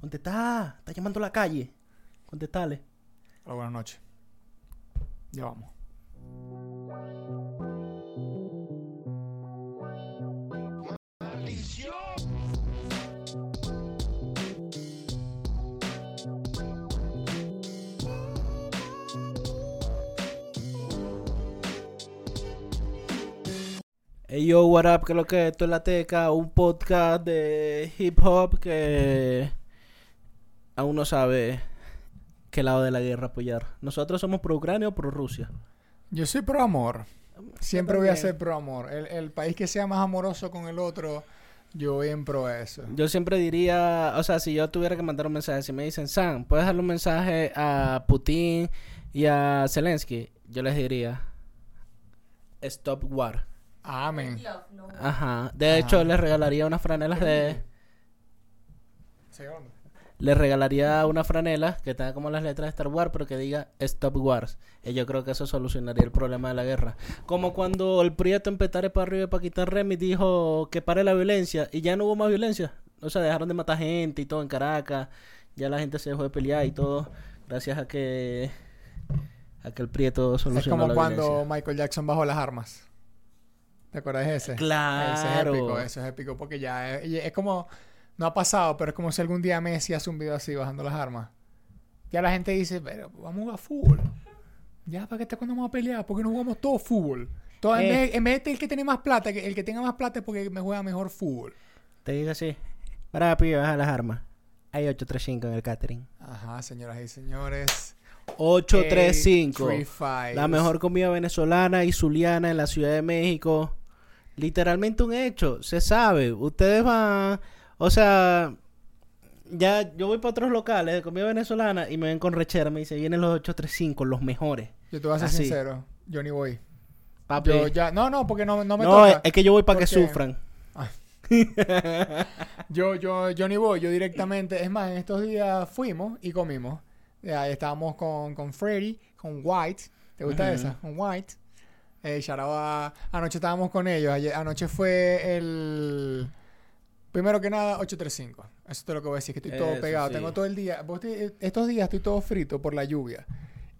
Contestá. Está llamando a la calle. Contestale. Hola, buenas noches. Ya vamos. Hey yo, what up, que lo que esto es la teca, un podcast de hip hop que aún no sabe qué lado de la guerra apoyar. Nosotros somos pro Ucrania o pro Rusia. Yo soy pro amor. Siempre voy a ser pro amor. El, el país que sea más amoroso con el otro, yo voy en pro eso. Yo siempre diría, o sea, si yo tuviera que mandar un mensaje, si me dicen, Sam, ¿puedes darle un mensaje a Putin y a Zelensky? Yo les diría, stop war. Amén. Ajá. De hecho, les regalaría unas franelas de... Les regalaría una franela que tenga como las letras de Star Wars, pero que diga Stop Wars. Y yo creo que eso solucionaría el problema de la guerra. Como cuando el Prieto en Petare para arriba para quitar Remy dijo que pare la violencia y ya no hubo más violencia. O sea, dejaron de matar gente y todo en Caracas. Ya la gente se dejó de pelear y todo. Gracias a que a que el Prieto Es solucionó como la cuando violencia. Michael Jackson bajó las armas. ¿Te acuerdas de ese? Claro. Ese es épico, eso es épico porque ya es, y es como, no ha pasado, pero es como si algún día Messi hace un video así bajando las armas. Ya la gente dice, pero vamos a jugar fútbol. Ya, ¿para qué está cuando vamos a pelear? Porque no jugamos todo fútbol. Todo, en, Eh. vez, en vez de el que tiene más plata, el que tenga más plata es porque me juega mejor fútbol. Te digo así. Para pibe, baja las armas. Hay 835 en el catering. Ajá, señoras y señores. 835. 835. La mejor comida venezolana y zuliana en la Ciudad de México. Literalmente un hecho, se sabe. Ustedes van, o sea, ya yo voy para otros locales de comida venezolana y me ven con rechera, me dice, vienen los 835, los mejores. Yo te voy a ser Así. sincero. Yo ni voy. Papi. Yo ya, no, no, porque no, no me no, es, toca. es que yo voy para que Porque- sufran. Yo, yo, yo ni voy, yo directamente. Es más, en estos días fuimos y comimos. Ya, estábamos con, con Freddy, con White. ¿Te gusta Ujú. esa? Con White. Eh, shout out a- anoche estábamos con ellos. Ayer- anoche fue el. Primero que nada, 835. Eso es lo que voy a decir, que estoy todo Eso pegado. sí. Tengo todo el día. te- estos días estoy todo frito por la lluvia.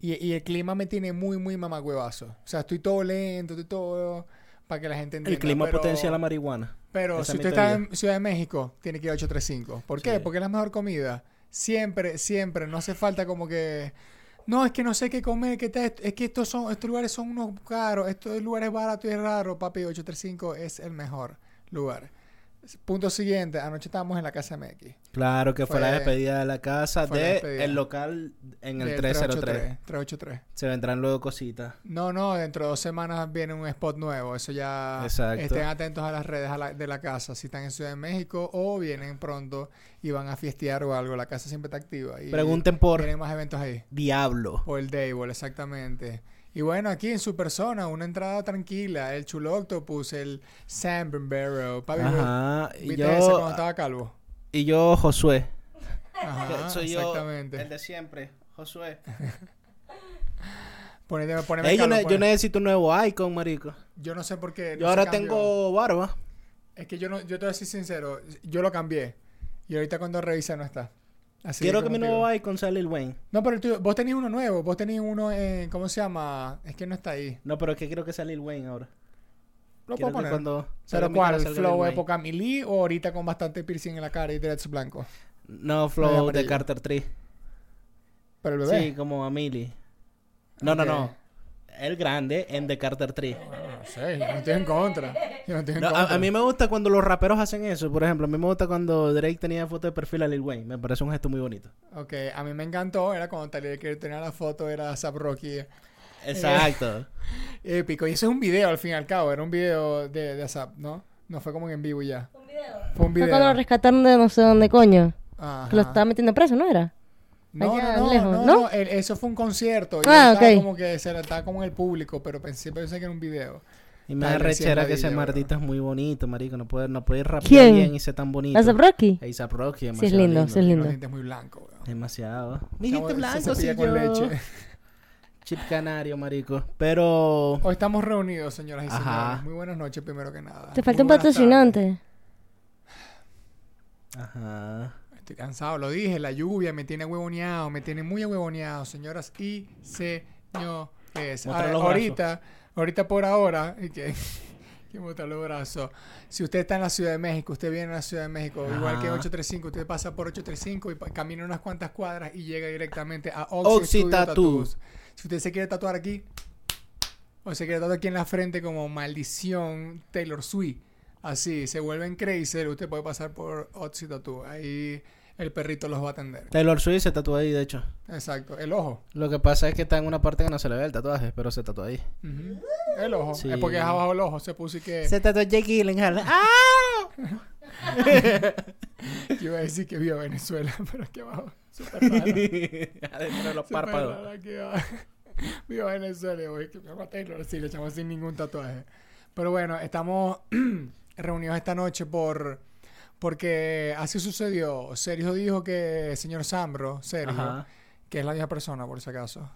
Y, y el clima me tiene muy, muy mamagüevazo. O sea, estoy todo lento, estoy todo. Para que la gente entienda. El clima pero- potencia la marihuana. pero Esa si usted está en Ciudad de México, tiene que ir a 835. ¿Por qué? Sí. Porque es la mejor comida. Siempre, siempre. No hace falta como que... No, es que no sé qué comer, que te- es que estos son estos lugares son unos caros, estos lugares baratos y raros, papi, 835 es el mejor lugar. Punto siguiente, anoche estábamos en la casa MX. Claro que fue, la despedida de la casa de el local en el del 303. 383. Se vendrán luego cositas. No, no, dentro de dos semanas viene un spot nuevo. Eso ya. Exacto. Estén atentos a las redes a la- de la casa. Si están en Ciudad de México o vienen pronto y van a fiestear o algo. La casa siempre está activa. Y Pregunten por Tienen más eventos ahí. Diablo. O el Dayball, exactamente. Y bueno, aquí en su persona, una entrada tranquila. El Chulo Octopus, el Sam Barrow. Papi, Ajá. Y ¿viste ese cuando yo, estaba calvo? y yo, Josué. Ajá, Soy yo, exactamente. el de siempre. Josué. Ponete- poneme Ey, yo, calvo, ne- pues. yo necesito un nuevo icon, marico. Yo no sé por qué. Yo ahora tengo barba. Es que yo no, yo te voy a decir sincero, yo lo cambié. Y ahorita cuando revisé no está. Así Quiero que mi nuevo icon sea Lil Wayne. No, pero el tuyo- vos tenías uno nuevo, vos tenías uno en, ¿cómo se llama? Es que no está ahí. No, pero es que quiero que sea Lil Wayne ahora. Lo quiero puedo poner. cuando ¿Pero cuál? ¿Flow época Melee o ahorita con bastante piercing en la cara y dreads blanco? No, Flow de. Carter 3. Pero el bebé. Sí, como a Millie. No, no, no. El grande en The Carter 3. No sé, yo no estoy en contra. Yo no estoy en No, contra. a, a mí me gusta cuando los raperos hacen eso. Por ejemplo, a mí me gusta cuando Drake tenía foto de perfil a Lil Wayne. Me parece un gesto muy bonito. Ok, a mí me encantó, era cuando que tenía la foto, era Zap Rocky. Exacto. Épico. Y eso es un video al fin y al cabo, era un video de, de Zap, ¿no? No fue como en vivo ya. Un video. Fue un Fue video. cuando lo rescataron de no sé dónde coño. Ajá. Que lo estaba metiendo preso, ¿no era? No, allá no, no, lejos, no, ¿no? el- eso fue un concierto. y Ah, él estaba ok. como que se estaba como en el público, pero pensé, pensé que era un video. Y me da es rechera que ese mardito es muy bonito, marico. No puede, no puede rapear ¿Quién? bien y ser tan bonito. ¿A Rocky? A$AP Rocky, Sí, es lindo, sí es lindo. dientes muy blancos, weón. Demasiado. Mi gente blanco, sí, cepilla con yo. leche. Chip canario, marico. Pero... Hoy estamos reunidos, señoras y Ajá. señores. Muy buenas noches, primero que nada. Te falta Muy un patrocinante. Ajá. Estoy cansado, lo dije, la lluvia me tiene huevoneado, me tiene muy huevoneado, señoras y señores. A- ahorita, ahorita por ahora, y que, que mostrar los brazos. Si usted está en la Ciudad de México, usted viene a la Ciudad de México, igual que Ajá. 835, usted pasa por 835 y camina unas cuantas cuadras y llega directamente a Oxy Oxy, Tattoo. Si usted se quiere tatuar aquí, o se quiere tatuar aquí en la frente como maldición Taylor Swift, así, se vuelven crazy, usted puede pasar por Oxy Tattoo. Ahí el perrito los va a atender. Taylor Swift se tatuó ahí, de hecho. Exacto, el ojo. Lo que pasa es que está en una parte que no se le ve el tatuaje, pero se tatuó ahí. El ojo. Sí. Es porque es abajo el ojo. Se puso y que. Se tatuó Jake Gyllenhaal. ¡Ah! Yo iba a decir que vio Venezuela, pero aquí abajo. Raro. Adentro de los párpados. Vio Venezuela, güey. Que me Taylor. Sí, le echamos sin ningún tatuaje. Pero bueno, estamos reunidos esta noche por. Porque así sucedió. Sergio dijo que el señor Sambro, Sergio, Ajá. que es la misma persona por si acaso.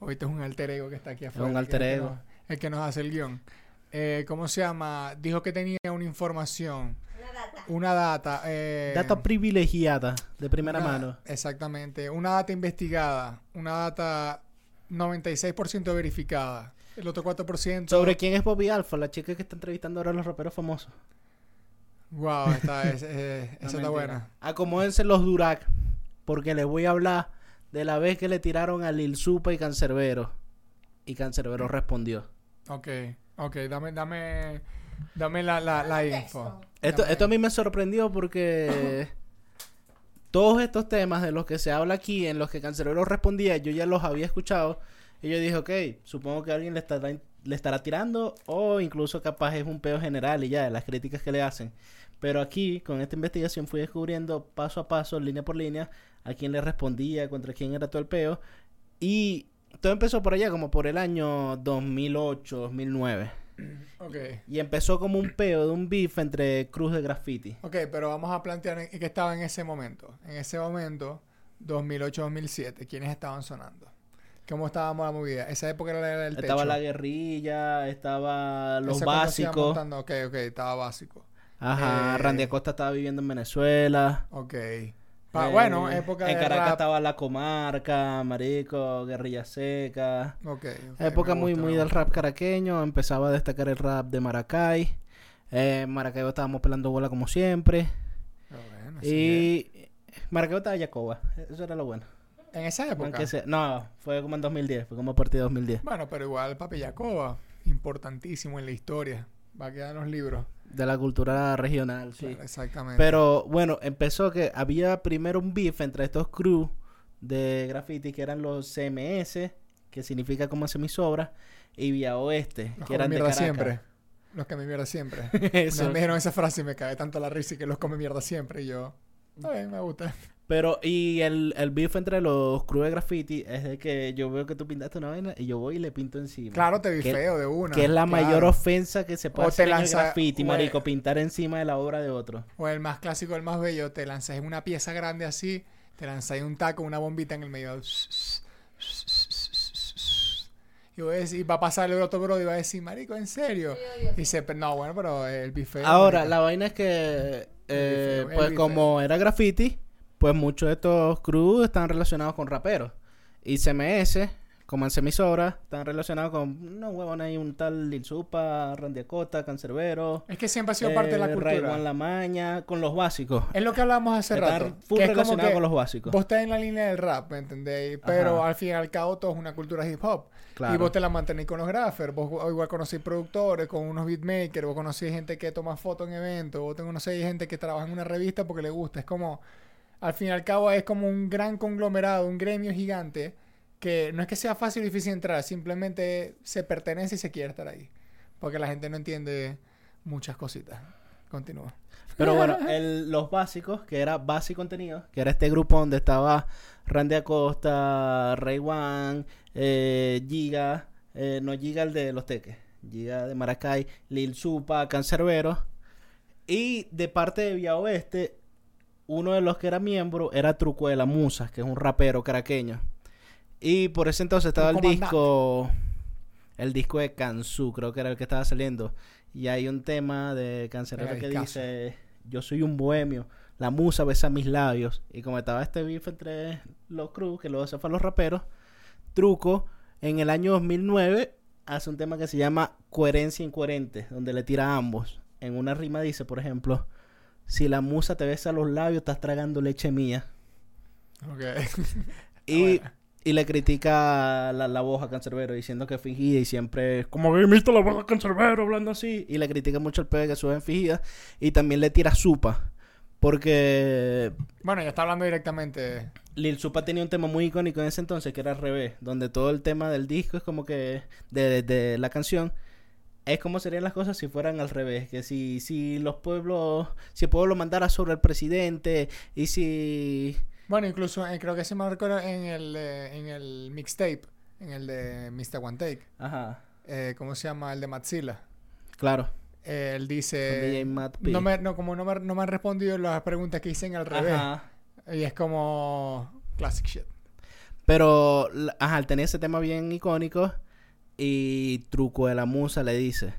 Ahorita es un alter ego que está aquí afuera. un que alter el que ego. nos- el que nos hace el guion. Eh, ¿Cómo se llama? Dijo que tenía una información. Una data. eh, Data privilegiada, de primera una- mano. Exactamente. Una data investigada. Una data 96% verificada. El otro 4%. ¿Sobre quién es Bobby Alfa? La chica que está entrevistando ahora a los raperos famosos. Wow, esta es, eh, No, esa está buena. Acomódense los Durac, porque les voy a hablar de la vez que le tiraron a Lil Supa y Cancerbero. Y Cancerbero respondió. Ok, ok. Dame, dame, dame la, la, la info. Esto, Dame- esto a mí me sorprendió porque todos estos temas de los que se habla aquí, en los que Cancerbero respondía, yo ya los había escuchado. Y yo dije, ok, supongo que alguien le estará, le estará tirando o incluso capaz es un peo general y ya, de las críticas que le hacen. Pero aquí, con esta investigación, fui descubriendo paso a paso, línea por línea, a quién le respondía, contra quién era todo el peo. Y todo empezó por allá, como por el año 2008, 2009. Ok. Y empezó como un peo de un beef entre Cruz de Graffiti. Ok, pero vamos a plantear en- qué estaba en ese momento. En ese momento, 2008-2007, ¿quiénes estaban sonando? ¿Cómo estábamos la movida? Esa época era del techo. Estaba la guerrilla, estaba los básicos. Ok, ok, estaba básico. Ajá, Eh, Randy Acosta estaba viviendo en Venezuela. Ok. Pa- Eh, bueno, época En de Caracas rap. estaba La Comarca, Marico, Guerrilla Seca. Ok, ok, Época muy, muy del rap caraqueño. Empezaba a destacar el rap de Maracay. Eh, en Maracaibo estábamos pelando bola como siempre. Pero bueno, Y Maracaibo estaba Yacoba. Eso era lo bueno. En esa época. Aunque sea- No, fue como en 2010. Fue como a partir de 2010. Bueno, pero igual Papi Yacoba, importantísimo en la historia. Va a quedar en los libros. De la cultura regional, sí. Claro, exactamente. Pero bueno, empezó que había primero un beef entre estos crews de graffiti que eran los CMS, que significa como semisobra, y Vía Oeste, los que eran de mierda Caracas. siempre. Los que me mierda siempre. Eso. Me dijeron esa frase y me cae tanto la risa y que los come mierda siempre. Y yo, está bien, me gusta. Pero, y el, el beef entre los crews de graffiti es de que yo veo que tú pintaste una vaina y yo voy y le pinto encima. Claro, te vi Que- feo de una. Que es la claro. mayor ofensa que se puede O te hacer en el lanza- graffiti, o- marico, pintar encima de la obra de otro. O el más clásico, el más bello, te lanzas en una pieza grande así, te lanzas en un taco, una bombita en el medio. Y voy a decir, va a pasar el otro bro y va a decir, marico, ¿en serio? Y dice, "Pero no, bueno, pero el bife. Ahora, la vaina es que, eh, pues como era graffiti, pues muchos de estos crews están relacionados con raperos. Y CMS, como en Semisobra, están relacionados con unos huevones ahí, un tal Lil Supa, Randy Cancerbero. Es que siempre ha sido parte de la eh, cultura. Raywan La Maña, con los básicos. Es lo que hablábamos hace Están rato. full que es como que con los básicos. Vos estás en la línea del rap, ¿me entendéis? Pero Ajá. al fin y al cabo todo es una cultura hip hop. Claro. Y vos te la mantenés con los graphers. Vos igual conocéis productores, con unos beatmakers. Vos conocéis gente que toma fotos en eventos. Vos te conocéis gente que trabaja en una revista porque le gusta. Es como... Al fin y al cabo es como un gran conglomerado, un gremio gigante. Que no es que sea fácil o difícil entrar. Simplemente se pertenece y se quiere estar ahí. Porque la gente no entiende muchas cositas. Continúa. Pero bueno, el- los básicos, que era Base y Contenido, que era este grupo donde estaba Randy Acosta, Ray One, eh, Giga, eh, no Giga el de los teques, Giga de Maracay, Lil Supa, Cancerbero. Y de parte de Vía Oeste, uno de los que era miembro era Truco de la Musa, que es un rapero caraqueño. Y por ese entonces estaba el disco, el disco de Kansu, creo que era el que estaba saliendo. Y hay un tema de Cancerbero Mega que dice, yo soy un bohemio, la musa besa mis labios. Y como estaba este beef entre los crew, que luego se fue a los raperos, Truco, en el año 2009, hace un tema que se llama Coherencia Incoherente, donde le tira a ambos. En una rima dice, por ejemplo, si la musa te besa los labios, estás tragando leche mía. Ok. Y, y le critica la, la voz a Cancerbero diciendo que es fingida y siempre es como que imita la voz a Cancerbero hablando así. Y le critica mucho el pegue que sube en fingida. Y también le tira Supa. Porque bueno, ya está hablando directamente. Lil Supa tenía un tema muy icónico en ese entonces que era al revés. Donde todo el tema del disco es como que... De, de- de la canción... Es como serían las cosas si fueran al revés. Que si, si los pueblos... Si el pueblo mandara sobre el presidente. Y si... Bueno, incluso eh, creo que se me recuerda en el, eh, en el mixtape, en el de Mr. One Take. Ajá. eh, ¿Cómo se llama? El de Matzilla. Claro. Eh, él dice... DJ Matt P. No me, no, como no me, no me han respondido las preguntas que hice en al revés. Ajá. Y es como... Classic shit. Pero, ajá, al tener ese tema bien icónico y Truco de la Musa le dice,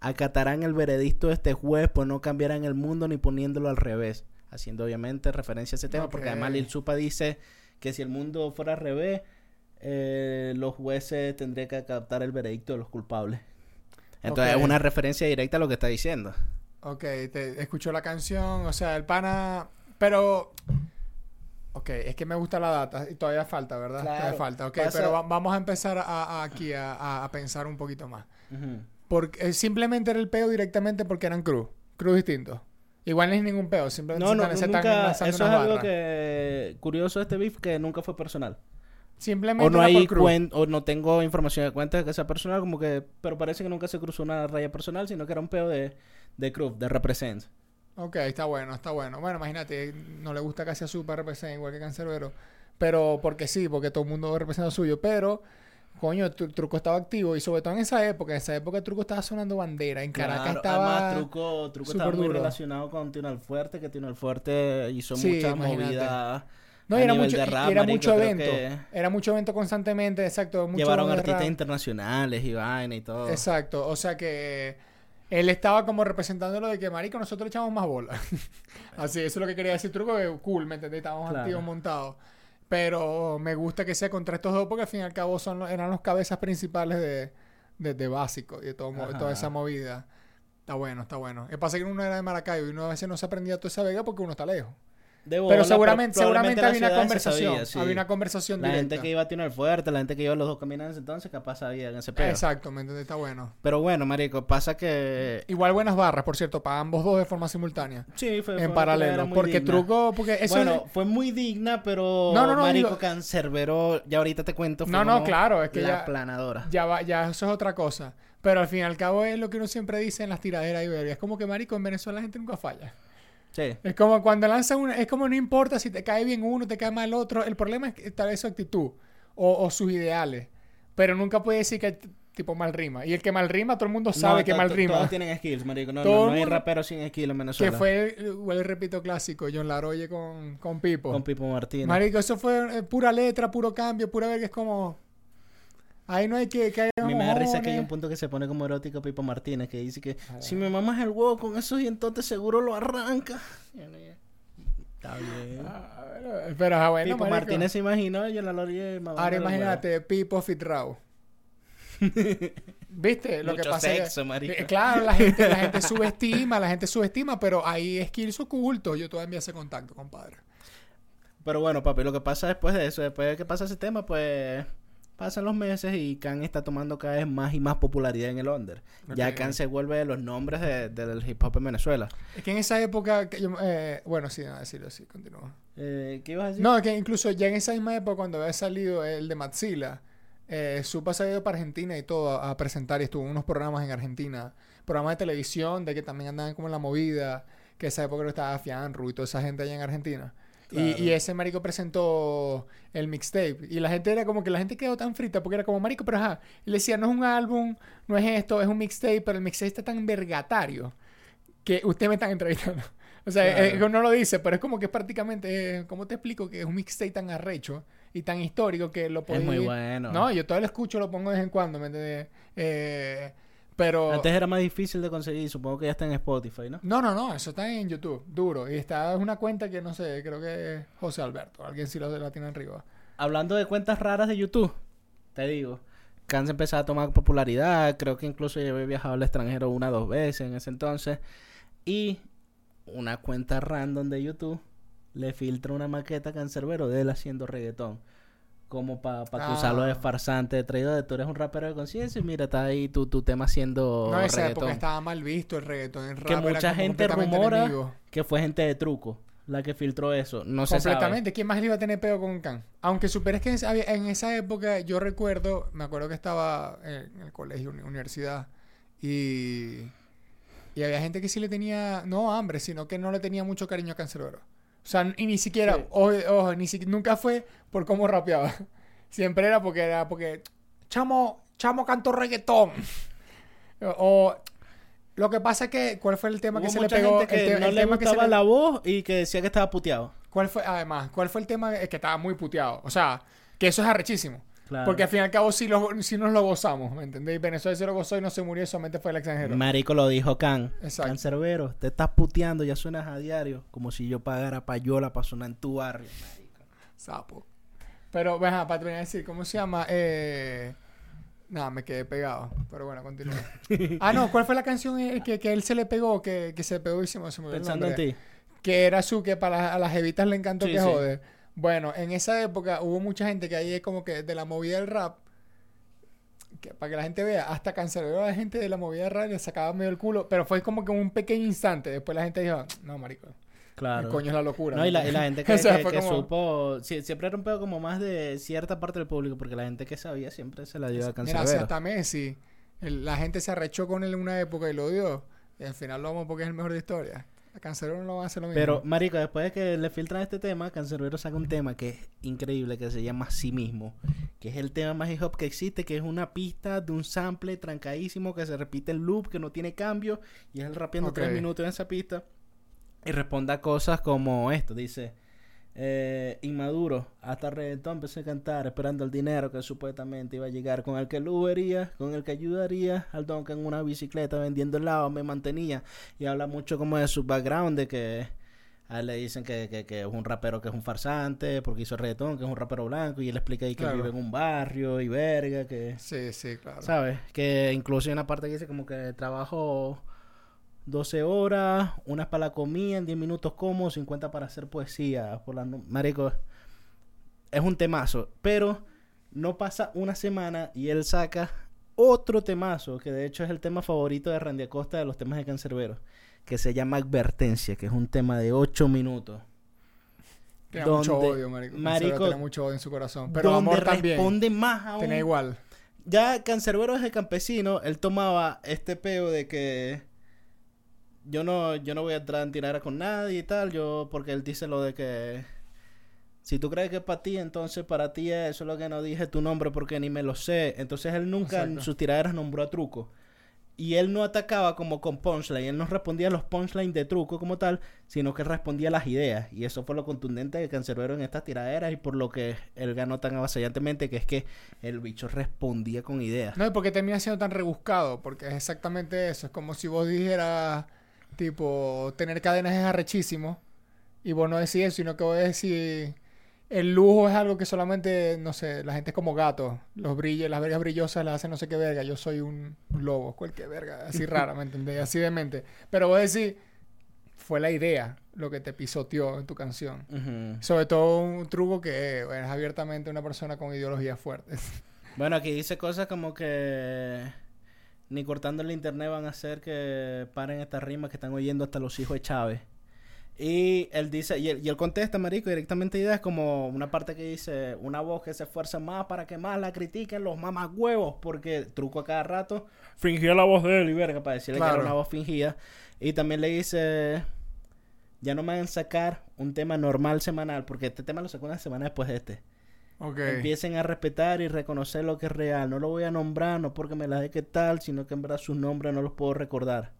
acatarán el veredicto de este juez pues no cambiarán el mundo ni poniéndolo al revés. Haciendo obviamente referencia a ese tema, porque además Lil Supa dice que si el mundo fuera al revés, eh, los jueces tendrían que acatar el veredicto de los culpables. Entonces es una referencia directa a lo que está diciendo. Ok, te escuchó la canción, o sea, el pana... Pero... Ok, es que me gusta la data y todavía falta, ¿verdad? Claro, Todavía falta, ok, pasa- pero va- vamos a empezar a, a- aquí a, pensar un poquito más. Porque eh, simplemente era el peo directamente porque eran cruz, cruz distintos. Igual no es ningún peo, simplemente No, se no, se están nunca, eso es algo que curioso de este beef que nunca fue personal. Simplemente O no hay cuen- o no tengo información de cuenta de que sea personal, como que, pero parece que nunca se cruzó una raya personal, sino que era un peo de, de Cruz, de Represent. Ok, está bueno, está bueno. Bueno, imagínate, no le gusta casi a Super representa igual que Cancerbero. Pero porque sí, porque todo el mundo representa suyo. Pero, coño, Tru- Truco estaba activo. Y sobre todo en esa época, en esa época Truco estaba sonando bandera. En Caracas Claro, estaba... Además, Truco, Truco estaba muy duro. relacionado con Tino Fuerte, que Tino Fuerte hizo Sí, muchas imagínate. movidas. No, a era nivel mucho, de y rap, era marico, mucho creo evento. que Era mucho evento constantemente, exacto. Mucho Llevaron artistas rap. internacionales y vaina y todo. Exacto, o sea que él estaba como representándolo de que, marico, nosotros le echamos más bola. Así, eso es lo que quería decir Truco, que cool, ¿me entendés? Estábamos Claro. activos montados. Pero me gusta que sea contra estos dos porque al fin y al cabo son, los- eran los cabezas principales de, de, de básico y de, todo, toda esa movida. Está bueno, está bueno. Que pasa es que uno era de Maracaibo y uno a veces no se aprendía toda esa vega porque uno está lejos. De bola, Pero seguramente, seguramente había una conversación. sabía, sí. Había una conversación La directa. gente que iba a Tino Fuerte, la gente que iba a los dos caminantes entonces, capaz sabía en ese peo. Exacto, ¿me entendés? Está bueno. Pero bueno, marico, pasa que... Igual buenas barras, por cierto, para ambos dos de forma simultánea. Sí, fue, en paralelo. muy Porque digna. truco, porque eso bueno, fue muy digna, pero No, no, no, marico digo- Cancerbero, ya ahorita te cuento, fue No, no, claro, es que la ya- planadora. ya va, ya eso es otra cosa. Pero al fin y al cabo es lo que uno siempre dice en las tiraderas y. Es como que, marico, en Venezuela la gente nunca falla. Sí. Es como cuando lanza una, es como no importa si te cae bien uno, te cae mal otro. El problema es que tal vez su actitud o, o sus ideales. Pero nunca puede decir que tipo mal rima. Y el que mal rima, todo el mundo sabe No, que mal rima. Todos tienen skills, marico. No, no, no hay mundo- rapero sin skills en Que Venezuela. fue, igual el repito clásico, John Laroye con, con Pipo. Con Pipo Martínez. Marico, eso fue eh, pura letra, puro cambio, pura verga. Es como... Ahí no hay que... que mí me da risa que hay un punto que se pone como erótico Pipo Martínez, que dice que si me mamas el huevo con esos dientotes seguro lo arranca. Está bien. Ah, Pero ah, bueno, Pipo marico. Martínez se imaginó, yo la loría Ahora imagínate, Pipo Fitrao. ¿Viste? Lo que pasa es que- sexo, marico. eh, claro, la gente, la gente subestima, la gente subestima, pero hay skills ocultos. Yo todavía ese contacto, compadre. Pero bueno, papi, lo que pasa después de eso, después de que pasa ese tema, pues pasan los meses y Khan está tomando cada vez más y más popularidad en el under. Ya. Khan se vuelve de los nombres de- del hip hop en Venezuela. Es que en esa época, que yo- eh, bueno, sí, nada, decirlo así, continúa. Eh, ¿Qué ibas a decir? No, que incluso ya en esa misma época, cuando había salido el de Matzila, eh, Supa se ha ido para Argentina y todo a, a presentar y estuvo en unos programas en Argentina, programas de televisión, de que también andaban como en la movida, que esa época que estaba Fianru y toda esa gente allá en Argentina. Y, Claro. y ese marico presentó el mixtape. Y la gente era como que la gente quedó tan frita porque era como marico, pero ajá. Y le decía, no es un álbum, no es esto, es un mixtape, pero el mixtape está tan vergatario que usted me están entrevistando. O sea, Claro. eh, no lo dice, pero es como que es prácticamente, eh, ¿cómo te explico? Que es un mixtape tan arrecho y tan histórico que lo es podía... muy bueno. No, yo todavía lo escucho, lo pongo de vez en cuando, ¿me entiendes? Eh, Pero... Antes era más difícil de conseguir, supongo que ya está en Spotify, ¿no? No, no, no, eso está en YouTube, duro. Y está es una cuenta que no sé, creo que es José Alberto. Alguien sí lo la tiene arriba. Hablando de cuentas raras de YouTube, te digo, Khan se empezó a tomar popularidad, creo que incluso yo había viajado al extranjero una o dos veces en ese entonces, y una cuenta random de YouTube le filtra una maqueta Cancerbero de él haciendo reggaetón. Como para pa Ah. acusarlo de farsante, de traidor, tú eres un rapero de conciencia y mira, está ahí tu, tu tema haciendo no, esa reggaetón. época estaba mal visto el reggaetón. El rap Que mucha gente rumora enemigo. que fue gente de truco la que filtró eso. No se sabe. Completamente. ¿Quién más le iba a tener peo con Khan? Aunque superes que en esa- época yo recuerdo, me acuerdo que estaba en el colegio, uni- universidad, y, y había gente que sí le tenía, no hambre, sino que no le tenía mucho cariño a Cancerbero. O sea, y ni siquiera, Sí. ojo, ojo, ni siquiera, nunca fue por cómo rapeaba. Siempre era porque era porque, chamo, chamo canto reggaetón. o, o- lo que pasa es que, ¿cuál fue el tema Hubo que se le pegó? gente que el te- no el le tema que se le- la voz y que decía que estaba puteado. ¿Cuál fue, además, cuál fue el tema? Es que estaba muy puteado. O sea, que eso es arrechísimo. Claro. Porque al fin y al cabo sí, lo, sí nos lo gozamos, ¿me entendéis? Venezuela se lo gozó y no se murió, solamente fue el extranjero. Marico lo dijo Can. Exacto. Cancerbero, te estás puteando, ya suenas a diario. Como si yo pagara payola para sonar en tu barrio. marico. Sapo. Pero, bueno, para terminar de decir, ¿cómo se llama? Eh... Nada, me quedé pegado. Pero bueno, continúa. ah, no, ¿cuál fue la canción eh, que, que él se le pegó? Que, que se pegó y se me Pensando en ti. que era su que para las- a las evitas le encantó Sí, que sí. jode. Bueno, en esa época hubo mucha gente que ahí es como que de la movida del rap, que, para que la gente vea, hasta canceló a la gente de la movida del rap, le sacaba medio el culo, pero fue como que un pequeño instante. Después la gente dijo, no, marico, Claro. el coño es la locura. No, y la, y la gente que, O sea, que- fue que como- supo, sie- siempre era un pedo como más de cierta parte del público, porque la gente que sabía siempre se la dio a Mira, Cancerbero. sea, hasta Messi, el- la gente se arrechó con él en una época y lo odió. Y al final lo amo porque es el mejor de historia. A Cancelero no lo va a hacer lo mismo. Pero, marico, después de que le filtran este tema, Cancerbero saca un tema que es increíble, que se llama Sí mismo, que es el tema más hip hop que existe, que es una pista de un sample trancadísimo que se repite en loop, que no tiene cambio, y es el rapeando Ok. tres minutos en esa pista, y responde a cosas como esto, dice... Eh, inmaduro, hasta reggaetón empecé a cantar esperando el dinero que supuestamente iba a llegar con el que lo vería, con el que ayudaría al don que en una bicicleta vendiendo helado me mantenía y habla mucho como de su background de que a él le dicen que, que, que es un rapero que es un farsante porque hizo reggaetón, que es un rapero blanco y él explica ahí que Claro. vive en un barrio y verga, que Sí, sí, claro. ¿sabes? Que incluso hay una parte que dice como que trabajo 12 horas, unas para la comida, en 10 minutos como, 50 para hacer poesía. Por la no- Marico, es un temazo. Pero no pasa una semana y él saca otro temazo, que de hecho es el tema favorito de Randy Acosta de los temas de Cancerbero, que se llama Advertencia, que es un tema de 8 minutos. Tiene mucho odio, marico. marico, tiene mucho odio en su corazón. Pero donde amor también. responde más aún. Tiene igual. Ya Cancerbero desde campesino, él tomaba este peo de que yo no, yo no voy a entrar en tirara con nadie y tal, yo, porque él dice lo de que si tú crees que es para ti, entonces para ti es eso es lo que no dije tu nombre porque ni me lo sé. Entonces él nunca en sus tiraderas nombró a truco. Y él no atacaba como con punchline, él no respondía a los punchlines de truco como tal, sino que respondía a las ideas. Y eso fue lo contundente de Cancerbero en estas tiraderas y por lo que él ganó tan avasallantemente, que es que el bicho respondía con ideas. No, porque termina siendo tan rebuscado, porque es exactamente eso. Es como si vos dijeras, tipo, tener cadenas es arrechísimo, y vos no decís eso, sino que vos decís, el lujo es algo que solamente, no sé, la gente es como gato. Los brillos, las vergas brillosas las hacen no sé qué verga. Yo soy un, lobo, cualquier verga, así rara, ¿me entendés? Así de mente. Pero vos decís, fue la idea lo que te pisoteó en tu canción. Sobre todo un truco que eh, eres abiertamente una persona con ideologías fuertes. Bueno, aquí dice cosas como que ni cortando el internet van a hacer que paren estas rimas que están oyendo hasta los hijos de Chávez. Y él dice, y él, y él contesta, marico, directamente ideas como una parte que dice, una voz que se esfuerza más para que más la critiquen los mamagüevos, porque truco a cada rato, fingía la voz de él y verga, para decirle que era una voz fingida. Y también le dice, ya no me hagan sacar un tema normal semanal, porque este tema lo sacó una semana después de este. Empiecen a respetar y reconocer lo que es real. No lo voy a nombrar, no porque me la dé que tal, sino que en verdad sus nombres no los puedo recordar.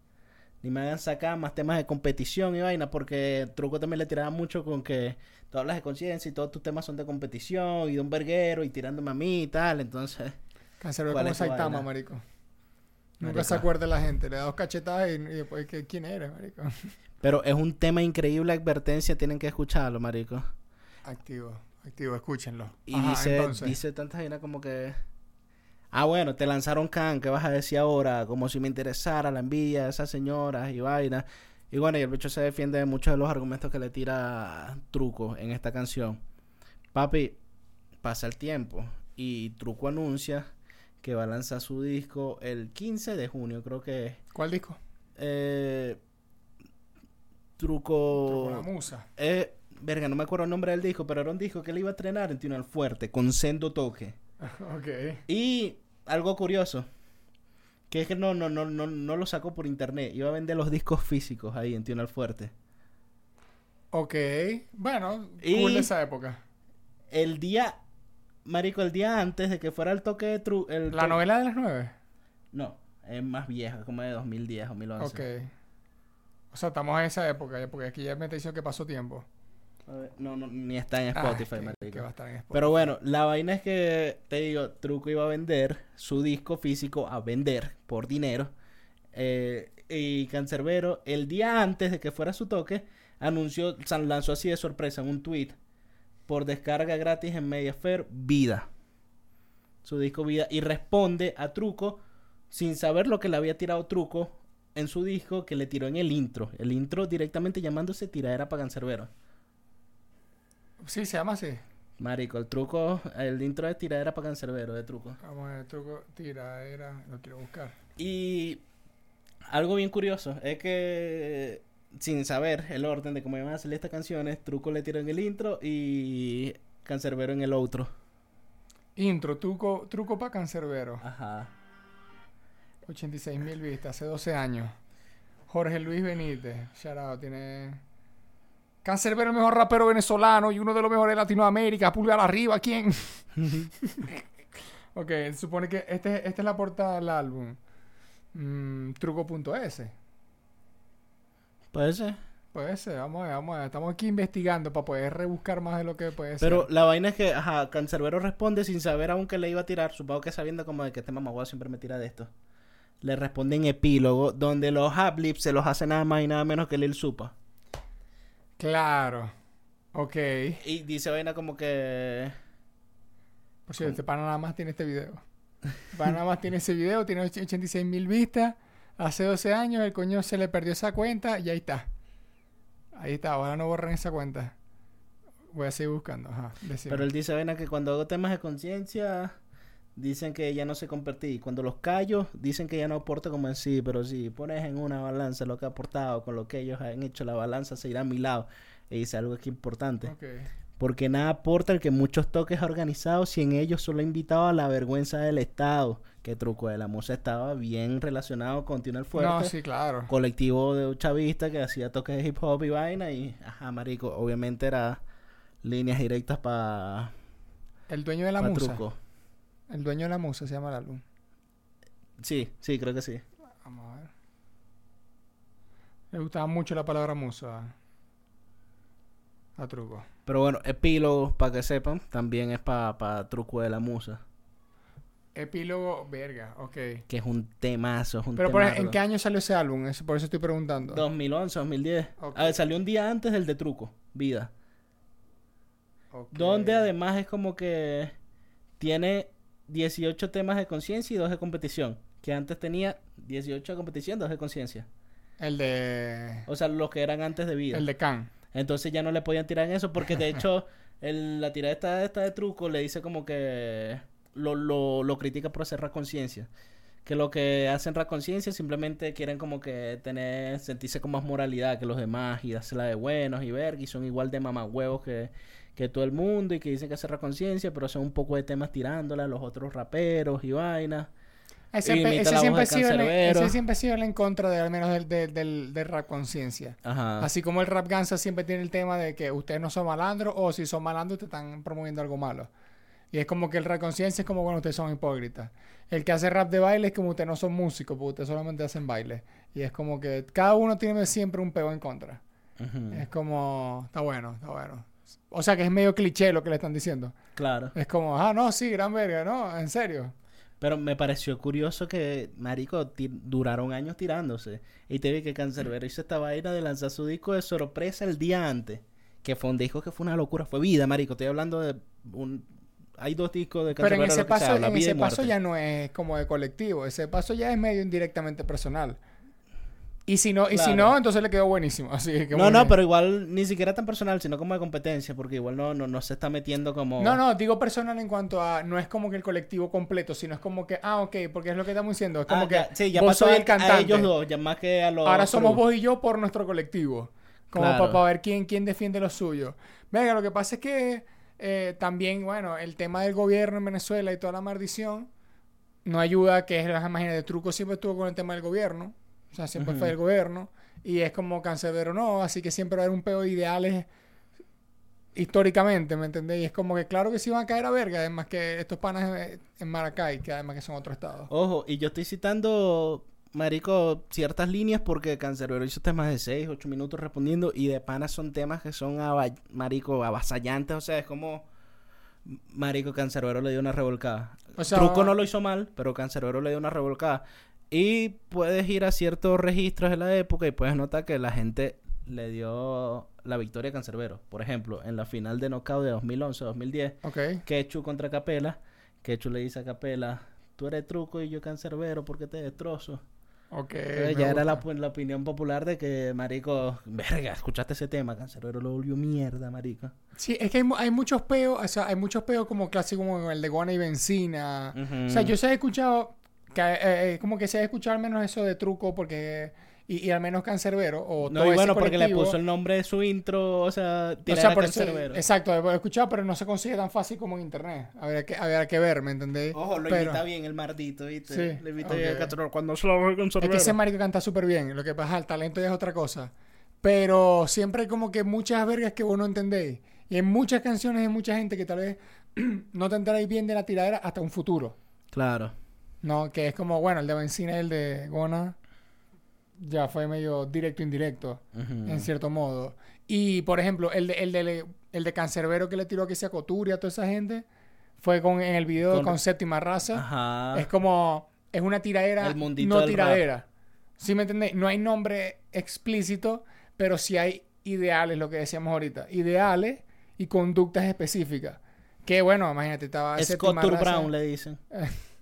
Ni me hagan sacar más temas de competición y vaina, porque Truco también le tiraba mucho con que tú hablas de conciencia y todos tus temas son de competición y de un verguero y tirándome a mí y tal. Entonces, ¿Cuál como Saitama, vaina? marico. Nunca se acuerda la gente. Le da dos cachetadas y, y después, ¿qué- ¿quién eres, marico? Pero es un tema increíble, advertencia, tienen que escucharlo, marico. Activo, activo, escúchenlo. Y Ajá, dice, entonces. dice tantas vainas como que... Ah, bueno, te lanzaron can, ¿qué vas a decir ahora? Como si me interesara la envidia de esas señoras y vainas. Y bueno, y el bicho se defiende de muchos de los argumentos que le tira Truco en esta canción. Papi, pasa el tiempo y Truco anuncia que va a lanzar su disco el 15 de junio, creo que es. ¿Cuál disco? Eh, Truco... Con la musa. Eh, verga, no me acuerdo el nombre del disco, pero era un disco que él iba a estrenar en Tino Fuerte, con sendo toque. ok. Y algo curioso, que es que no, no, no, no, no lo sacó por internet, iba a vender los discos físicos ahí en Tino Fuerte. Ok. Bueno, Y- cool de esa época. El día, marico, el día antes de que fuera el toque de Tru... el ¿La novela de las nueve? No, es más vieja, como de 2010, 2011. Ok. O sea, estamos en esa época, porque aquí ya me está diciendo que pasó tiempo. A ver, No, no, ni está en Ah, Spotify, que- marico. que va a estar en Spotify. Pero bueno, la vaina es que, te digo, Truco iba a vender su disco físico a vender por dinero. Eh, y Cancerbero, el día antes de que fuera su toque, anunció, lanzó así de sorpresa un tweet por descarga gratis en Mediafair Vida. Su disco Vida. Y responde a Truco sin saber lo que le había tirado Truco en su disco que le tiró en el intro. El intro directamente llamándose Tiradera para Cancerbero. Sí, se llama así. Marico, el truco, el intro de tiradera para cancerbero de truco. Vamos a ver, truco, tira, era, lo quiero buscar. Y algo bien curioso es que sin saber el orden de cómo iban a salir estas canciones, Truco le tiró en el intro y Cancerbero en el outro. Intro, truco, truco para cancerbero. Ajá. 86 mil vistas, hace 12 años. Jorge Luis Benítez, shout out, tiene... Cancerbero, el mejor rapero venezolano y uno de los mejores de Latinoamérica. Pulgar arriba, ¿quién? ok, supone que este, esta es la portada del álbum. Mm, truco.es. Puede ser. Puede ser, vamos a ver, vamos a ver. Estamos aquí investigando para poder rebuscar más de lo que puede Pero ser. la vaina es que, ajá, Cancerbero responde sin saber aún que le iba a tirar, supongo que sabiendo como de que este mamagüey siempre me tira de esto. Le responde en epílogo, donde los hablips se los hace nada más y nada menos que Lil Supa. Claro. Ok. Y dice vaina como que... Por cierto, este pana nada más tiene este video. Pana nada más tiene ese video, tiene 86 mil vistas. Hace 12 años el coño se le perdió esa cuenta y ahí está. Ahí está, ahora no borren esa cuenta. Voy a seguir buscando, ajá. decime. Pero él dice, vaina, que cuando hago temas de conciencia, dicen que ya no se convertí. Cuando los callo, dicen que ya no aporto como en sí. Pero si pones en una balanza lo que ha aportado con lo que ellos han hecho, la balanza se irá a mi lado. Y dice algo aquí importante. Porque nada aporta el que muchos toques organizados si en ellos solo ha invitado a la vergüenza del Estado. Que truco de la musa estaba bien relacionado con Tino el Fuerte. No, sí, claro. Colectivo de chavista que hacía toques de hip hop y vaina. Y, ajá, marico, obviamente era líneas directas para El dueño de la musa. truco. El dueño de la musa se llama el álbum. Sí, sí, creo que sí. Vamos a ver. Le gustaba mucho la palabra musa. A truco. Pero bueno, epílogo, para que sepan, también es para truco de la musa. Epílogo, verga, ok. Que es un temazo, es un Pero por ¿en qué año salió ese álbum? Eso, por eso estoy preguntando. 2011, 2010. Ok. A ver, salió un día antes del de truco, vida. Donde además es como que tiene 18 temas de conciencia y 2 de competición. Que antes tenía 18 de competición, 2 de conciencia. El de... O sea, los que eran antes de vida. El de Can. Entonces ya no le podían tirar en eso porque de hecho el- la tirada esta, esta de truco le dice como que lo, lo, lo critica por hacer conciencia. Que lo que hacen conciencia simplemente quieren como que tener, sentirse con más moralidad que los demás y dársela de buenos y ver y son igual de mamagüevos que, que todo el mundo y que dicen que hacen conciencia, pero son un poco de temas tirándola a los otros raperos y vainas. Ese, voz siempre, el, Cancerbero. ese siempre ha sido el en contra de al menos del, del, del, del rap conciencia. Así como el rap gansa siempre tiene el tema de que ustedes no son malandros o si son malandros te están promoviendo algo malo. Y es como que el rap conciencia es como cuando ustedes son hipócritas. El que hace rap de baile es como ustedes no son músicos, porque ustedes solamente hacen baile. Y es como que cada uno tiene siempre un peo en contra. Es como, está bueno, está bueno. O sea que es medio cliché lo que le están diciendo. Claro. Es como, ah, no, sí, gran verga, no, en serio. Pero me pareció curioso que, marico, duraron años tirándose. Y te vi que Cancerbero hizo esta vaina de lanzar su disco de sorpresa el día antes. Que fue un disco que fue una locura. Fue vida, marico. Estoy hablando de un... Hay dos discos de Pero en ese paso, habla, en ese paso ya no es como de colectivo. Ese paso ya es medio indirectamente personal. Y si no, y si no, entonces le quedó buenísimo. Así que No, no, bien. pero igual ni siquiera tan personal, sino como de competencia, porque igual no, no, no se está metiendo como... No, no, digo personal en cuanto a no es como que el colectivo completo, sino es como que, ah, ok, porque es lo que estamos diciendo. Es como Ah, que ya, sí, ya vos pasó soy el cantante. a ellos dos, ya más que a los... Ahora somos vos y yo por nuestro colectivo. Como Claro. para, ver quién, quién defiende lo suyo. Venga, lo que pasa es que eh, también, bueno, el tema del gobierno en Venezuela y toda la maldición no ayuda, que es la imagen de truco siempre estuvo con el tema del gobierno. O sea, siempre fue el gobierno. Y es como cancerbero no, así que siempre va a haber un peo de ideales históricamente, ¿me entendés? Y es como que claro que sí van a caer a verga, además que estos panas eh, en Maracay, que además que son otro estado. Ojo, y yo estoy citando, marico, ciertas líneas porque Cancerbero hizo temas de 6, 8 minutos respondiendo y de pana son temas que son, marico, avasallantes, o sea, es como... Marico, Cancerbero le dio una revolcada. O sea, Truco no lo hizo mal, pero Cancerbero le dio una revolcada. Y puedes ir a ciertos registros de la época y puedes notar que la gente le dio la victoria a Cancerbero. Por ejemplo, en la final de knockout de 2011-2010, Ok. Quechu contra Capela. Quechu le dice a Capela, tú eres truco y yo cancerbero porque te destrozo. Ok. Entonces, ya era la, la opinión popular de que, marico, verga, escuchaste ese tema, cancerbero lo volvió mierda, marico. Sí, es que hay, hay muchos peos, o sea, hay muchos peos como clásicos como el de Guana y Benzina. O sea, yo se he escuchado, que, eh, eh, como que se ha escuchado al menos eso de truco porque, y, y al menos cancerbero, o No, todo y ese bueno, porque le puso el nombre de su intro, o sea, O tirar sea, a por eso- cancerbero. exacto, lo he escuchado, pero no se consigue tan fácil como en internet. Habría que, habría que ver, ¿me entendéis? Ojo, lo Pero- imita bien el mardito, ¿viste? Sí, Le imita ok. bien a cancerbero cuando se lo ve Es cancerbero. que ese marico canta súper bien. Lo que pasa, el talento ya es otra cosa. Pero siempre hay como que muchas vergas que vos no entendéis. Y hay muchas canciones de mucha gente que tal vez no te enteráis bien de la tiradera hasta un futuro. Claro. No, que es como, bueno, el de Benzina y el de Gona ya fue medio directo indirecto, en cierto modo. Y, por ejemplo, el de, el de, el de Cancerbero que le tiró que sea Coturia a toda esa gente, fue con, en el video Con- con, Séptima Raza. Ajá. Es como, es una tiradera, no tiradera. ¿Sí me entendéis? No hay nombre explícito, pero sí hay ideales, lo que decíamos ahorita. Ideales y conductas específicas. Que bueno, imagínate, estaba Scott. Brown le dicen.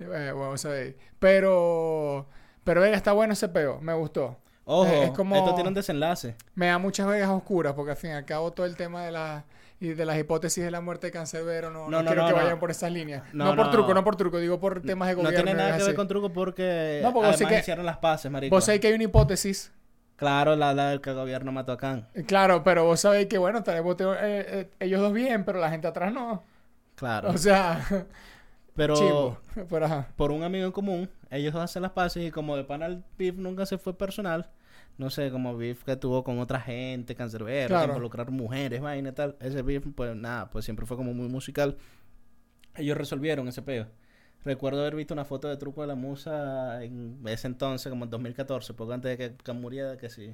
Eh, bueno, sabéis. Pero, pero venga, está bueno ese peo, me gustó. Ojo, Eh, es como- esto tiene un desenlace. Me da muchas vegas oscuras porque al fin y al cabo todo el tema de la y de las hipótesis de la muerte de Cancerbero no, no, No, no, quiero no, que no. vayan por esas líneas. No, No, por no. truco, no por truco, digo por temas de No gobierno. tiene y nada que ver con truco porque No, porque además que- hicieron las paces, marico. Vos sabéis que hay una hipótesis, Claro, la, la del que el gobierno mató a Khan. eh, claro, pero vos sabéis que bueno, tal vez eh, eh, ellos dos bien, pero la gente atrás no. Claro. O sea, Pero chivo. Pero ajá. por un amigo en común, ellos hacen las paces y como de pana el beef nunca se fue personal. No sé, como beef que tuvo con otra gente, cancerbero, Claro. involucrar mujeres, vaina y tal. Ese beef, pues nada, pues siempre fue como muy musical. Ellos resolvieron ese peo. Recuerdo haber visto una foto de Truco de la Musa en ese entonces, como en 2014, poco antes de que, que muriera, que sí.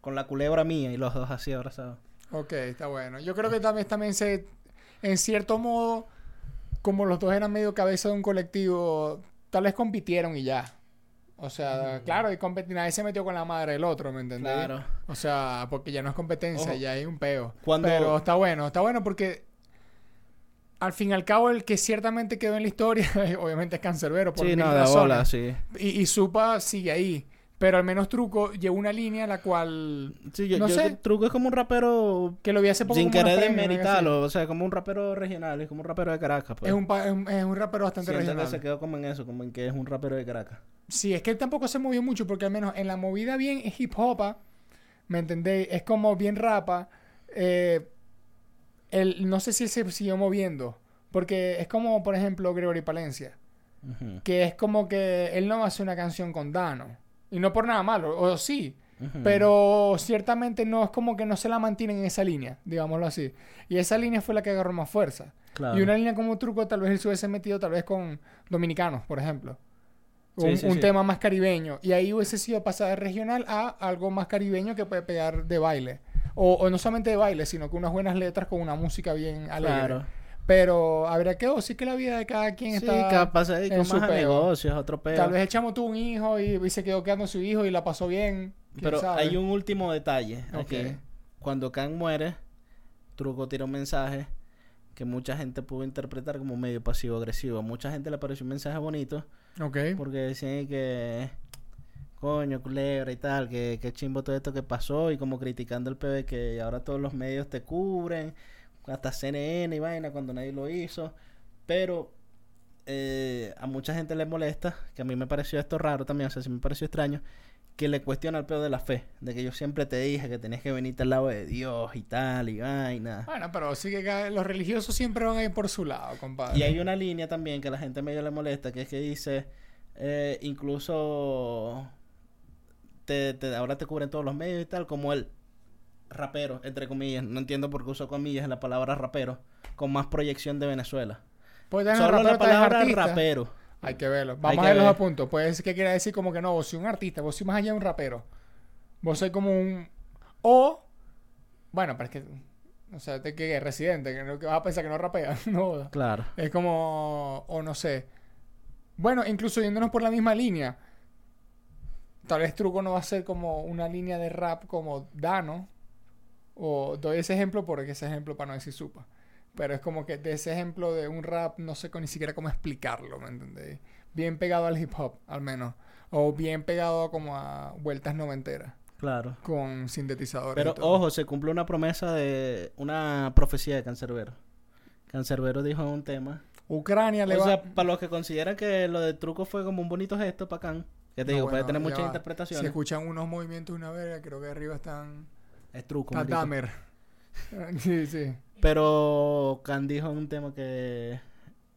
Con la culebra mía y los dos así abrazados. Ok, está bueno. Yo creo que también, también se, en cierto modo, como los dos eran medio cabeza de un colectivo, tal vez compitieron y ya. O sea, claro, y nadie se metió con la madre del otro, ¿me entendés? Claro. O sea, porque ya no es competencia, Ojo. ya hay un peo. Cuando- Pero está bueno, está bueno porque al fin y al cabo el que ciertamente quedó en la historia, obviamente es Cancerbero, por Sí, no, de bola, sí. Y, y Supa sigue ahí. Pero al menos Truco llevó una línea la cual... Sí, yo, No yo- sé. Truco es como un rapero Que lo vi hace poco sin querer desmeritarlo, o sea, como un rapero regional, es como un rapero de Caracas, pues. Es un, pa- es un, es un rapero bastante regional. se quedó como en eso, como en que es un rapero de Caracas. Sí, es que él tampoco se movió mucho porque al menos en la movida bien es hip hopa, ¿me entendéis? Es como bien rapa. Eh, él, no sé si él se siguió moviendo, porque es como, por ejemplo, Gregory Palencia, que es como que él no hace una canción con Dano, y no por nada malo, o sí, pero ciertamente no es como que no se la mantienen en esa línea, digámoslo así. Y esa línea fue la que agarró más fuerza. Claro. Y una línea como truco tal vez él se hubiese metido tal vez con dominicanos, por ejemplo. Sí, un sí, un sí. tema más caribeño. Y ahí hubiese sido pasar de regional a algo más caribeño que puede pegar de baile. O, o no solamente de baile, sino con unas buenas letras con una música bien alegre. Claro. Pero habría que decir que la vida de cada quien Sí, está... capaz de en dedicar su más a negocios, otro peo. Tal vez el chamo tuvo un hijo y, y se quedó quedando su hijo y la pasó bien. Pero sabe. hay un último detalle. Ok. aquí. Cuando Khan muere, Truco tira un mensaje que mucha gente pudo interpretar como medio pasivo-agresivo. A mucha gente le pareció un mensaje bonito Ok. porque decían que, coño, culebra y tal, que, que chimbo todo esto que pasó y como criticando el PB que ahora todos los medios te cubren, hasta CNN y vaina cuando nadie lo hizo. Pero eh, a mucha gente le molesta, que a mí me pareció esto raro también, o sea, sí me pareció extraño, que le cuestiona el pedo de la fe, de que yo siempre te dije que tenías que venirte al lado de Dios y tal, y vaina. Bueno, pero sí que los religiosos siempre van a ir por su lado, compadre. Y hay una línea también que a la gente medio le molesta, que es que dice, eh, incluso te, te- ahora te cubren todos los medios y tal, como el rapero, entre comillas, no entiendo por qué usó comillas en la palabra rapero, con más proyección de Venezuela. Tener Solo rapero, la palabra rapero. Hay que verlo. Vamos que a ver los apuntos. Decir que quiere decir como que no, vos sois un artista, vos sois más allá de un rapero. Vos sois como un... O... Bueno, pero es que... O sea, te que es residente, que, no- que vas a pensar que no rapea. no. Claro. Es como... O no sé. Bueno, incluso yéndonos por la misma línea. Tal vez Truco no va a ser como una línea de rap como Dano. O doy ese ejemplo porque ese ejemplo para no decir supa. Pero es como que de ese ejemplo de un rap no sé ni siquiera cómo explicarlo, ¿me entendéis? Bien pegado al hip hop, al menos. O bien pegado como a vueltas noventeras. Claro. Con sintetizadores. Pero y todo. ojo, se cumple una promesa de una profecía de Cancerbero. Cancerbero dijo en un tema. Ucrania le O va... sea, para los que consideran que lo de truco fue como un bonito gesto para Khan, que te No, digo, puede tener muchas va. interpretaciones. Si escuchan unos movimientos de una verga, creo que arriba están... Es truco. Dahmer. sí, sí. Pero Khan dijo en un tema que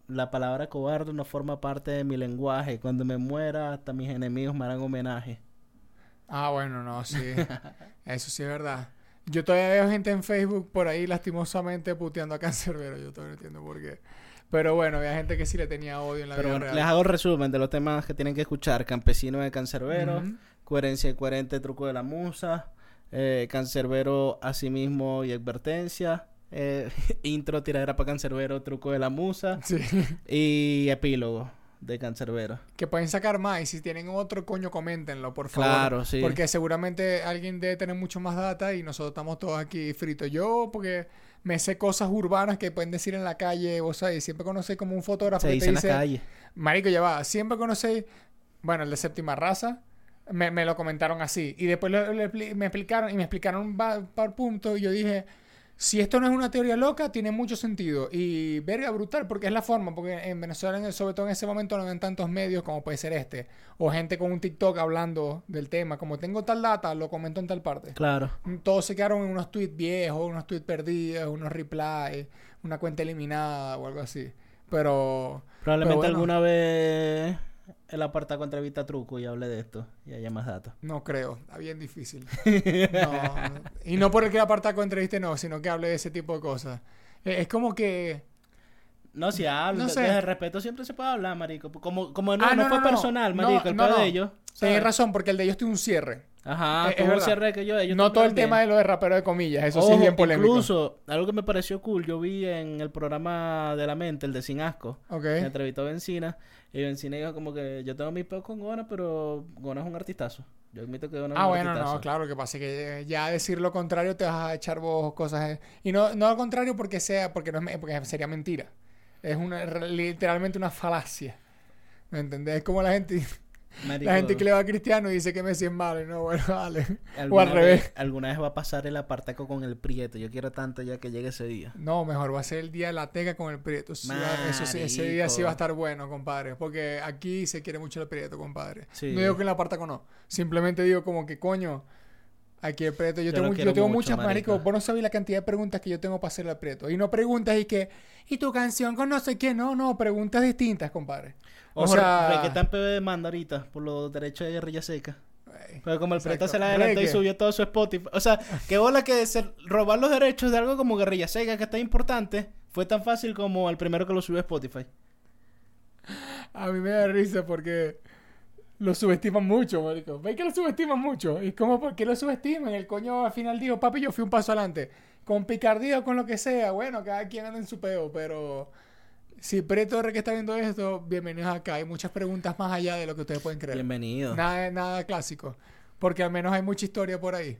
la palabra cobarde no forma parte de mi lenguaje. Cuando me muera, hasta mis enemigos me harán homenaje. Ah, bueno, no, sí. Eso sí es verdad. Yo todavía veo gente en Facebook por ahí lastimosamente puteando a Cancerbero. Yo todavía no entiendo por qué. Pero bueno, había gente que sí le tenía odio en la Pero vida real. les hago el resumen de los temas que tienen que escuchar. Campesino de Cancerbero. Coherencia y Coherente, Truco de la Musa, eh, Cancerbero, Asimismo y Advertencia, eh, Intro, Tiradera para Cancerbero, Truco de la Musa Sí. y Epílogo de Cancerbero. Que pueden sacar más. Y si tienen otro, coño, coméntenlo, por favor. Claro, sí. Porque seguramente alguien debe tener mucho más data y nosotros estamos todos aquí fritos. Yo, porque me sé cosas urbanas que pueden decir en la calle, vos sabés, siempre conocéis como un fotógrafo Se que dice te en la dice, calle. Marico, ya va, siempre conocéis, bueno, el de séptima raza, me, me lo comentaron así. Y después lo- lo me explicaron, y me explicaron par puntos, y yo dije, si esto no es una teoría loca, tiene mucho sentido. Y verga, brutal, porque es la forma, porque en Venezuela, en el- sobre todo en ese momento, no ven tantos medios como puede ser este. O gente con un TikTok hablando del tema, como tengo tal data, lo comento en tal parte. Claro. Todos se quedaron en unos tweets viejos, unos tweets perdidos, unos replies, una cuenta eliminada o algo así. Pero... Probablemente Pero bueno. alguna vez el apartado entrevista a Truco y hable de esto y haya más datos. No creo, está bien difícil. No, y no por el que apartaco entreviste, no, sino que hable de ese tipo de cosas. Eh, Es como que. No, si habla, No sé. desde el respeto siempre se puede hablar, marico. Como, como no, Ah, no, no, fue personal, marico, el de ellos. Tienes razón, porque el de ellos tiene un cierre. Ajá, Es- es verdad. cierre que yo, ellos no todo el tema de lo de rapero de comillas, eso sí es bien polémico. Incluso, algo que me pareció cool, yo vi en el programa de la mente, el de Sin Asco, que entrevistó a Bencina, y Bencina dijo como que yo tengo mis peos con Gona, pero Gona es un artistazo. Yo admito que Gona es Ah, un bueno, artistazo. no, claro, lo que pasa es que eh, ya decir lo contrario te vas a echar vos cosas. eh. Y no, no al contrario porque sea, porque no es, me- porque sería mentira. Es una, literalmente una falacia. ¿Me entendés? Es como la gente, Marico, la gente que le va a Cristiano y dice que Messi es malo. No, bueno, vale. O al revés. vez- alguna vez va a pasar el apartaco con el Prieto. Yo quiero tanto ya que llegue ese día. No, mejor va a ser el día de la teca con el Prieto. Eso sí, ese día sí va a estar bueno, compadre. Porque aquí se quiere mucho el Prieto, compadre. Sí. No digo que en la Partaco no. Simplemente digo como que, coño, aquí el Prieto. Yo, tengo, yo tengo mucho, muchas, marico. marico. Vos no sabés la cantidad de preguntas que yo tengo para hacerle al Prieto. Y no preguntas y que, ¿y tu canción con no sé qué? No, no, preguntas distintas, compadre. O Ojo, sea, que está en PB demanda ahorita por los derechos de guerrilla seca. Pero como el Exacto. se la adelantó y subió todo su Spotify. O sea, que bola que se- robar los derechos de algo como guerrilla seca, que está importante, fue tan fácil como el primero que lo subió a Spotify. A mí me da risa porque lo subestiman mucho, marico. ¿Ves que lo subestiman mucho? ¿Y cómo por qué lo subestiman? El coño al final dijo, papi, yo fui un paso adelante. con picardía o con lo que sea, bueno, cada quien anda en su peo, pero si Pre Torre que está viendo esto, bienvenidos acá. Hay muchas preguntas más allá de lo que ustedes pueden creer. Bienvenido. Nada, nada clásico. Porque al menos hay mucha historia por ahí.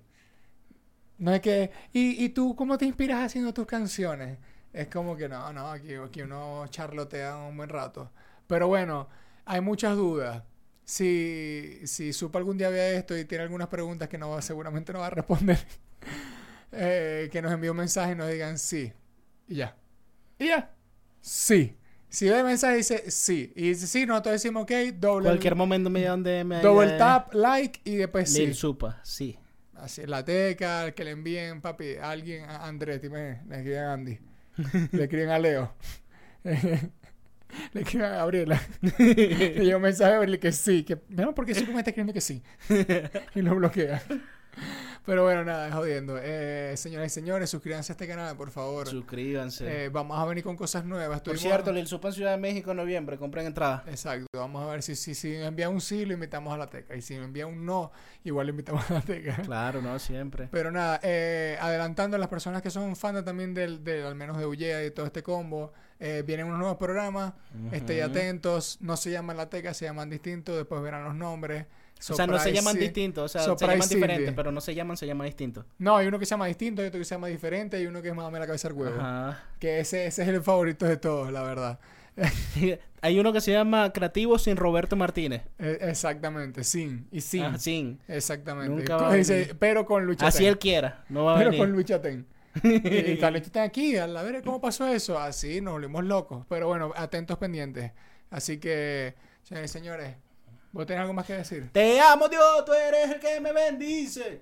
No es que. ¿Y, y tú cómo te inspiras haciendo tus canciones? Es como que no, no, aquí, aquí uno charlotea un buen rato. Pero bueno, hay muchas dudas. Si, si supo algún día ver esto y tiene algunas preguntas que no seguramente no va a responder, eh, que nos envíe un mensaje y nos digan sí. Y ya. Y ya. Sí. Si ve el mensaje dice sí. Y dice sí, nosotros decimos ok, doble. Cualquier momento me DM. ahí Double de tap, like y después sí. Lil Supa, sí. Así la teca, que le envíen, papi, a alguien, a Andrés, dime, le escriben a Andy, le escriben a Leo, le escriben a Gabriela, le llega un mensaje a verle que sí, que, no, porque sí me está escribiendo que sí, y lo bloquea. Pero bueno, nada, jodiendo. Eh, señoras y señores, suscríbanse a este canal, por favor. Suscríbanse. Eh, vamos a venir con cosas nuevas. Por Estuvimos- cierto, Lil Supa en Ciudad de México en noviembre. Compren entrada. Exacto, vamos a ver si, si, si me envía un sí, lo invitamos a la teca. Y si me envía un no, igual lo invitamos a la teca. Claro, no, siempre. Pero nada, eh, adelantando a las personas que son fans también del, del- al menos de Ullea y de todo este combo, eh, vienen unos nuevos programas, estén Ujú. atentos, no se llaman La Teca, se llaman distintos, después verán los nombres. O sea, no se llaman sí. distintos, o sea, se llaman diferentes, pero no se llaman, se llaman distintos. No, hay uno que se llama distinto, hay otro que se llama diferente, y uno que es más o menos la cabeza del huevo. Ajá. Que ese, ese es el favorito de todos, la verdad. Hay uno que se llama Creativo sin Roberto Martínez. Eh, exactamente, sin y sin. Ah, sin. Exactamente. Nunca va a venir. pero con Lucha Así Ten. él quiera, no va a Pero venir. con Luis Chatén. y, Carlitos está aquí, a ver cómo pasó eso. Así nos volvimos locos. Pero bueno, atentos pendientes. Así que, señores señores, ¿Vos tenés algo más que decir? Te amo Dios, tú eres el que me bendice.